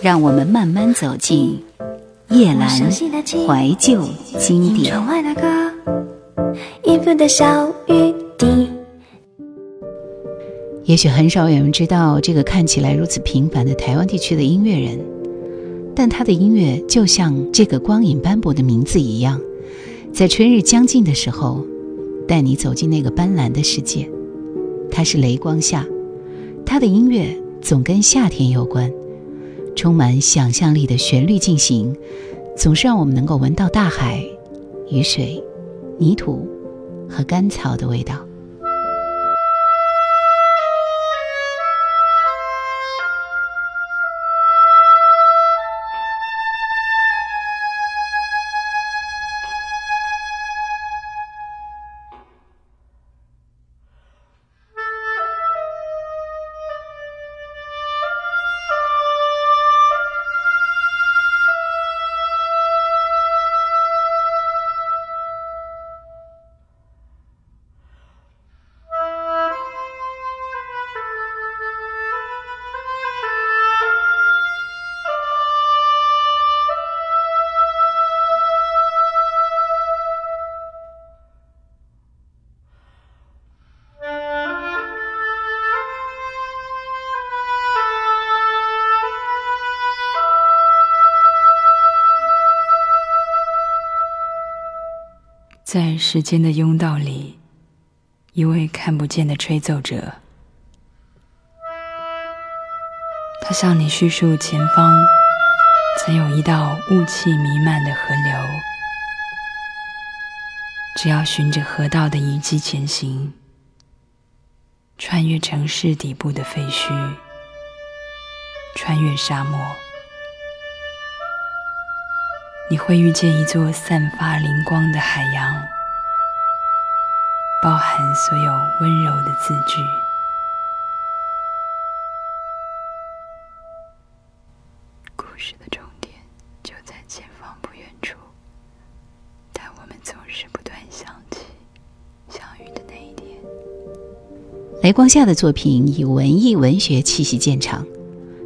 让我们慢慢走进叶阑怀旧经典。也许很少有人知道这个看起来如此平凡的台湾地区的音乐人，但他的音乐就像这个光影斑驳的名字一样，在春日将近的时候，带你走进那个斑斓的世界。他是雷光夏，他的音乐总跟夏天有关。充满想象力的旋律进行，总是让我们能够闻到大海、雨水、泥土和干草的味道。在时间的甬道里，一位看不见的吹奏者，他向你叙述前方曾有一道雾气弥漫的河流，只要循着河道的遗迹前行，穿越城市底部的废墟，穿越沙漠。你会遇见一座散发灵光的海洋，包含所有温柔的字句。故事的终点就在前方不远处，但我们总是不断想起相遇的那一天。雷光下的作品以文艺文学气息见长，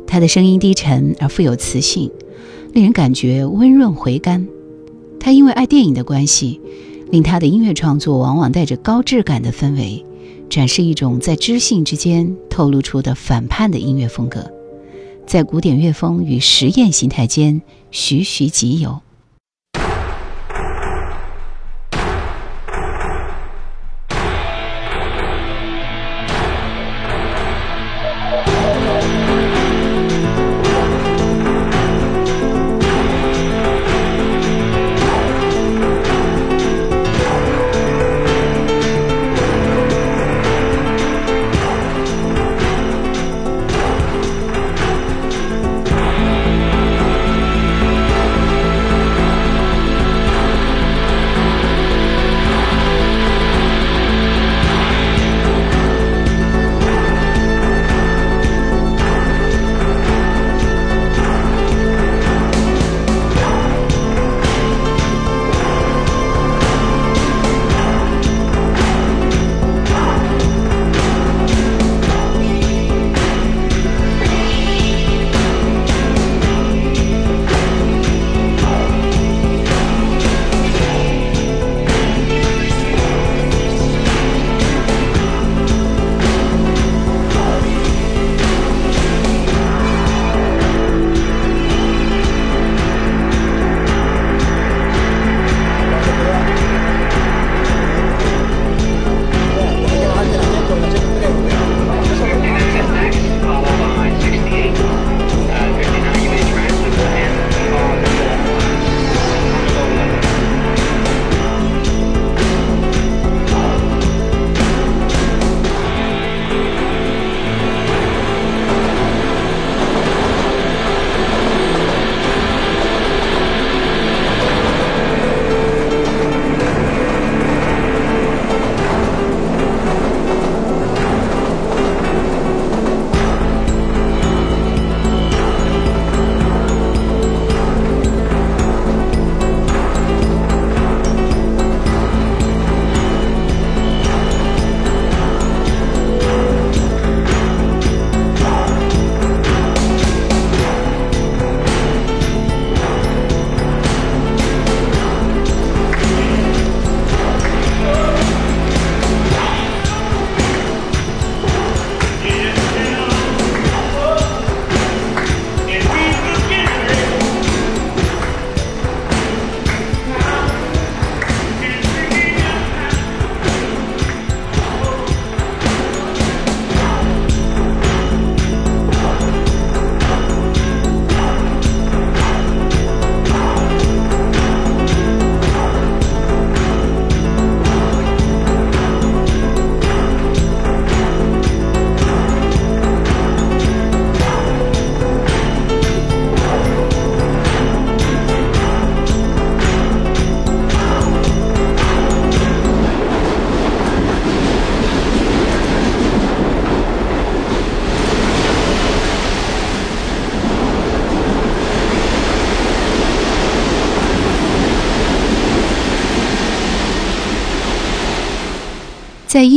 他的声音低沉而富有磁性。令人感觉温润回甘。他因为爱电影的关系，令他的音乐创作往往带着高质感的氛围，展示一种在知性之间透露出的反叛的音乐风格，在古典乐风与实验形态间徐徐集游。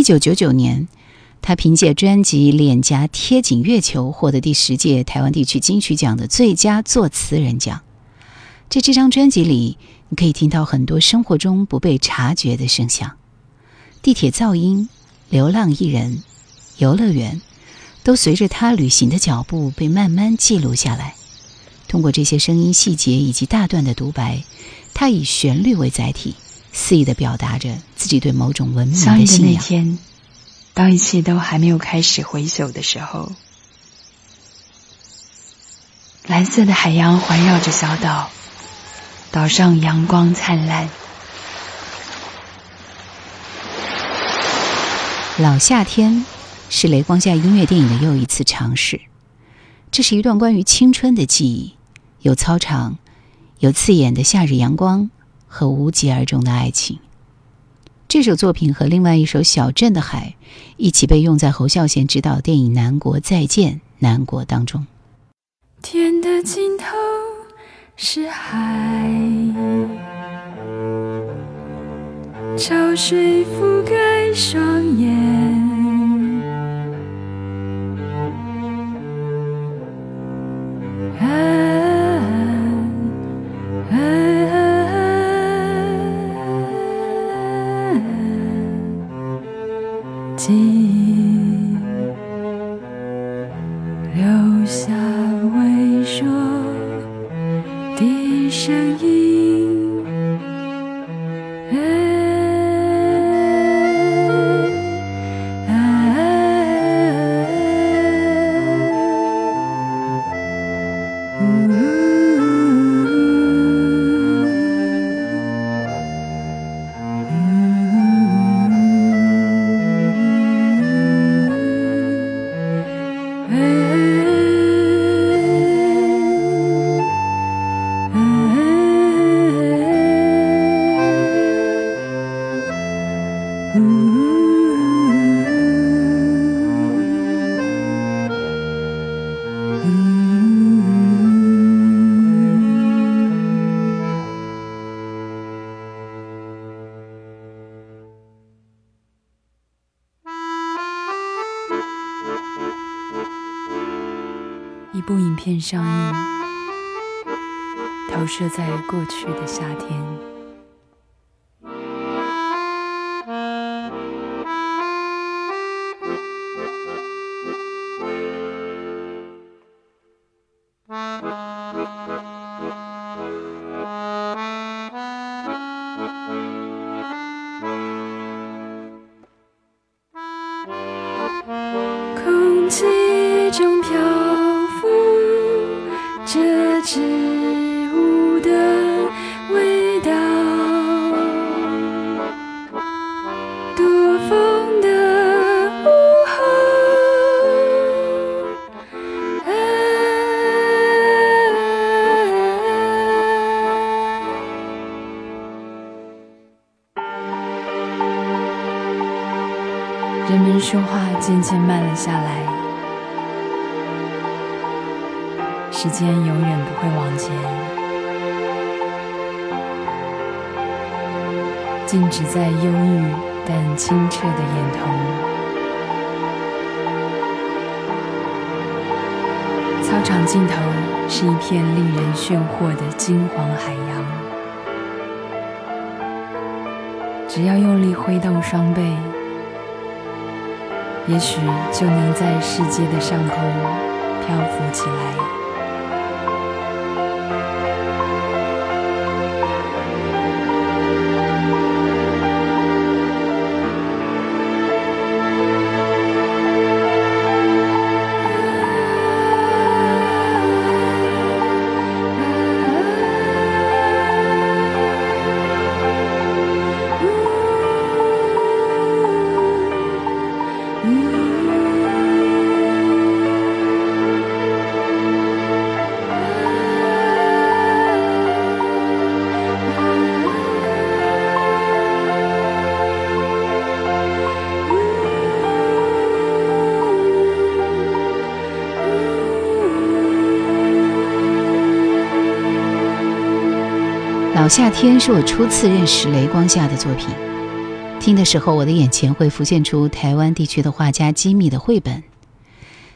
九九九年，他凭借专辑《脸颊贴紧月球》获得第十届台湾地区金曲奖的最佳作词人奖。在这张专辑里，你可以听到很多生活中不被察觉的声响：地铁噪音、流浪艺人、游乐园，都随着他旅行的脚步被慢慢记录下来。通过这些声音细节以及大段的独白，他以旋律为载体。肆意的表达着自己对某种文明的信仰。那天，当一切都还没有开始回首的时候，蓝色的海洋环绕着小岛，岛上阳光灿烂。老夏天是雷光下音乐电影的又一次尝试。这是一段关于青春的记忆，有操场，有刺眼的夏日阳光。和无疾而终的爱情。这首作品和另外一首《小镇的海》一起被用在侯孝贤执导电影《南国再见南国》当中。天的尽头是海，潮水覆盖双眼。影上映，投射在过去的夏天。渐慢了下来，时间永远不会往前，静止在忧郁但清澈的眼瞳。操场尽头是一片令人炫惑的金黄海洋，只要用力挥动双臂。也许就能在世界的上空漂浮起来。夏天是我初次认识雷光下的作品，听的时候，我的眼前会浮现出台湾地区的画家机密的绘本，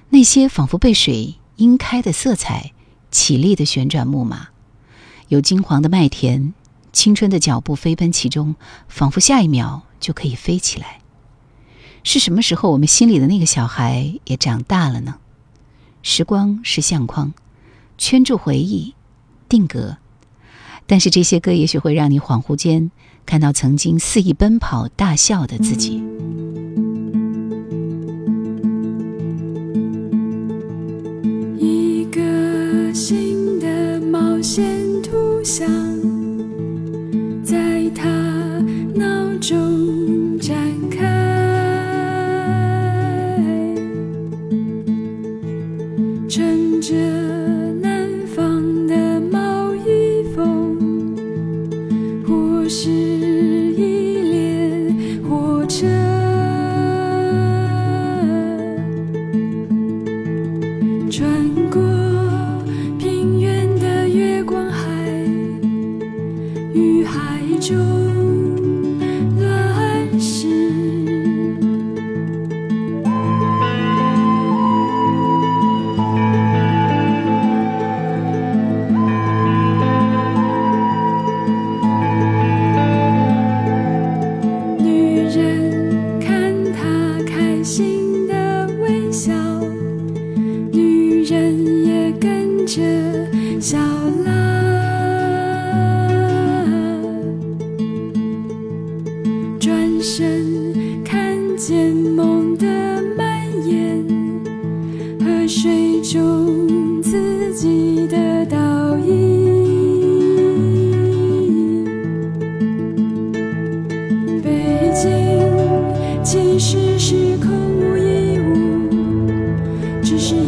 那些仿佛被水晕开的色彩，绮丽的旋转木马，有金黄的麦田，青春的脚步飞奔其中，仿佛下一秒就可以飞起来。是什么时候，我们心里的那个小孩也长大了呢？时光是相框，圈住回忆，定格。但是这些歌也许会让你恍惚间看到曾经肆意奔跑、大笑的自己。一个新的冒险图像，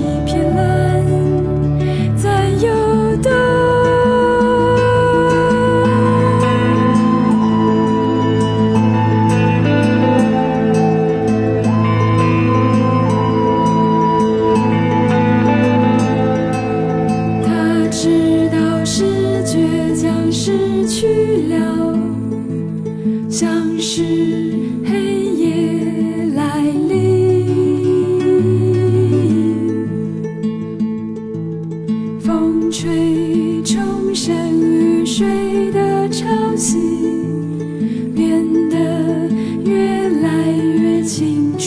一片蓝。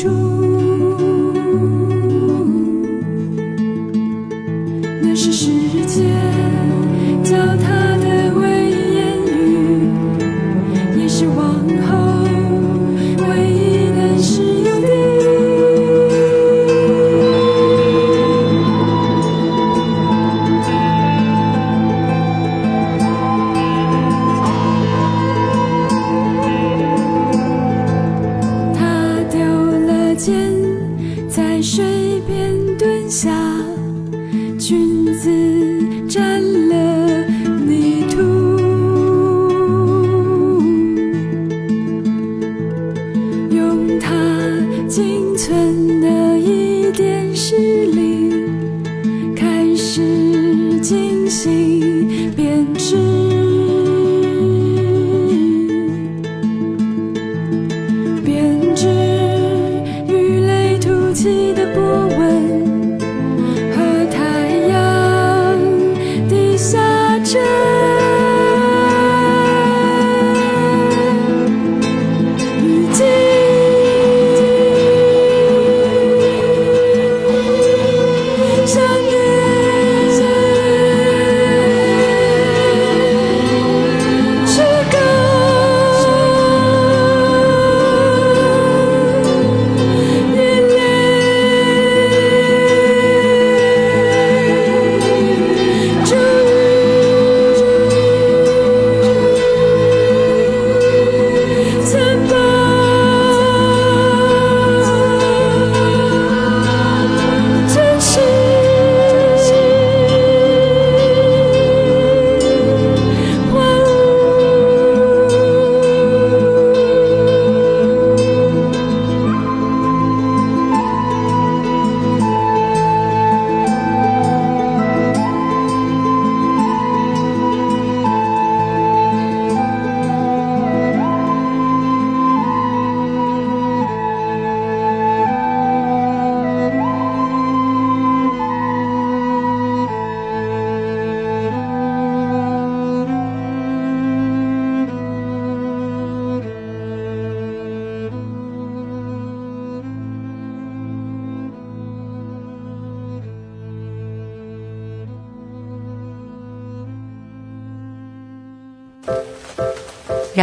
清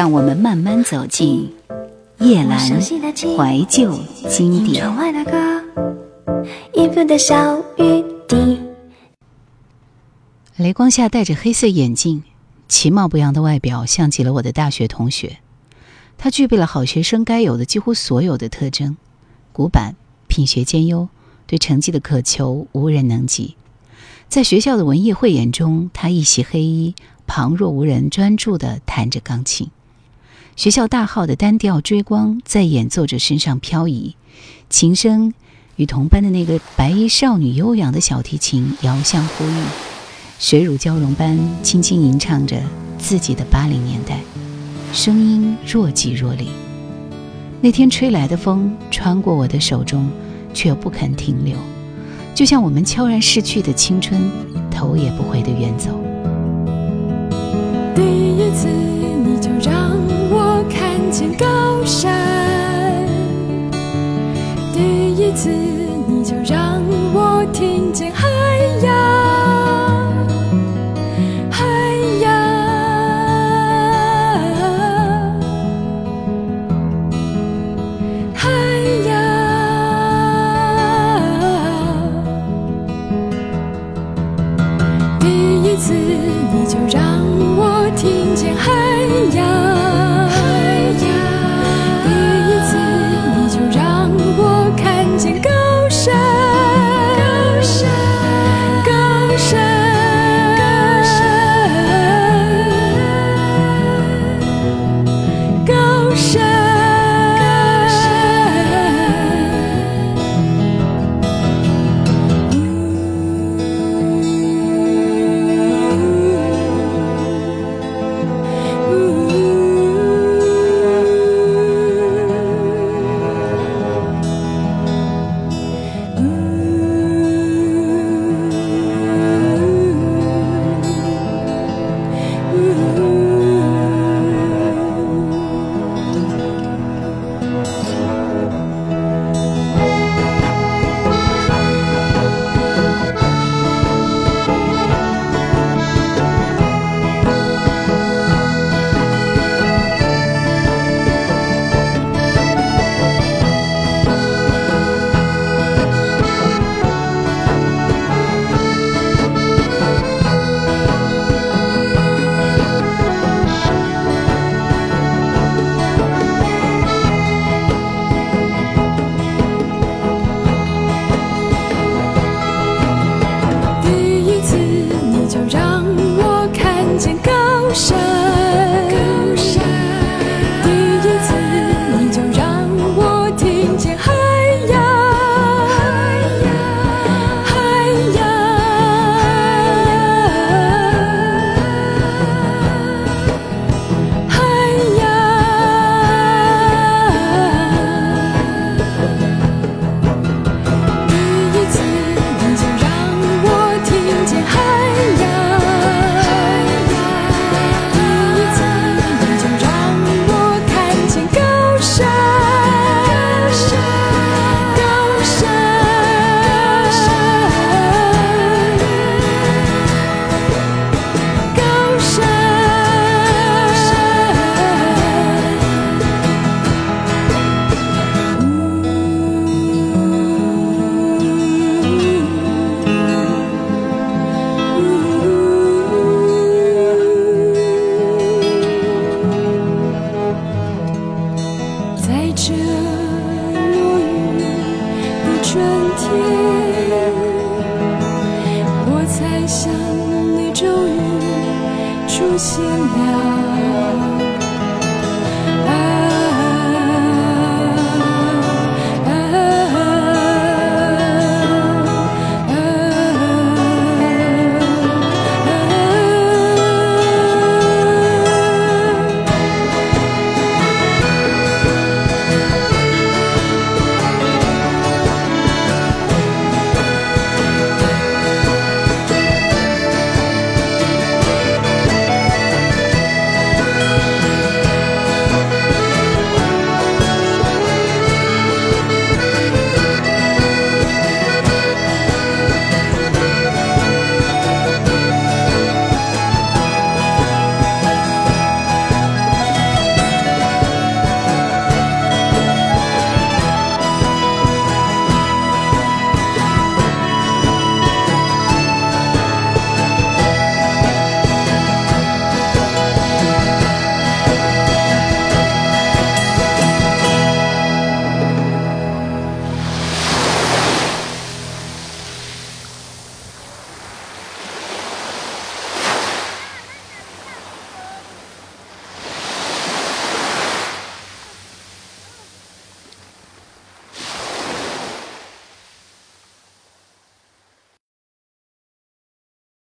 让我们慢慢走进夜阑怀旧经典。雷光下戴着黑色眼镜，其貌不扬的外表像极了我的大学同学。他具备了好学生该有的几乎所有的特征：古板、品学兼优，对成绩的渴求无人能及。在学校的文艺汇演中，他一袭黑衣，旁若无人，专注地弹着钢琴。学校大号的单调追光在演奏者身上飘移，琴声与同班的那个白衣少女悠扬的小提琴遥相呼应，水乳交融般轻轻吟唱着自己的八零年代。声音若即若离，那天吹来的风穿过我的手中，却不肯停留，就像我们悄然逝去的青春，头也不回的远走。次你就让我听见。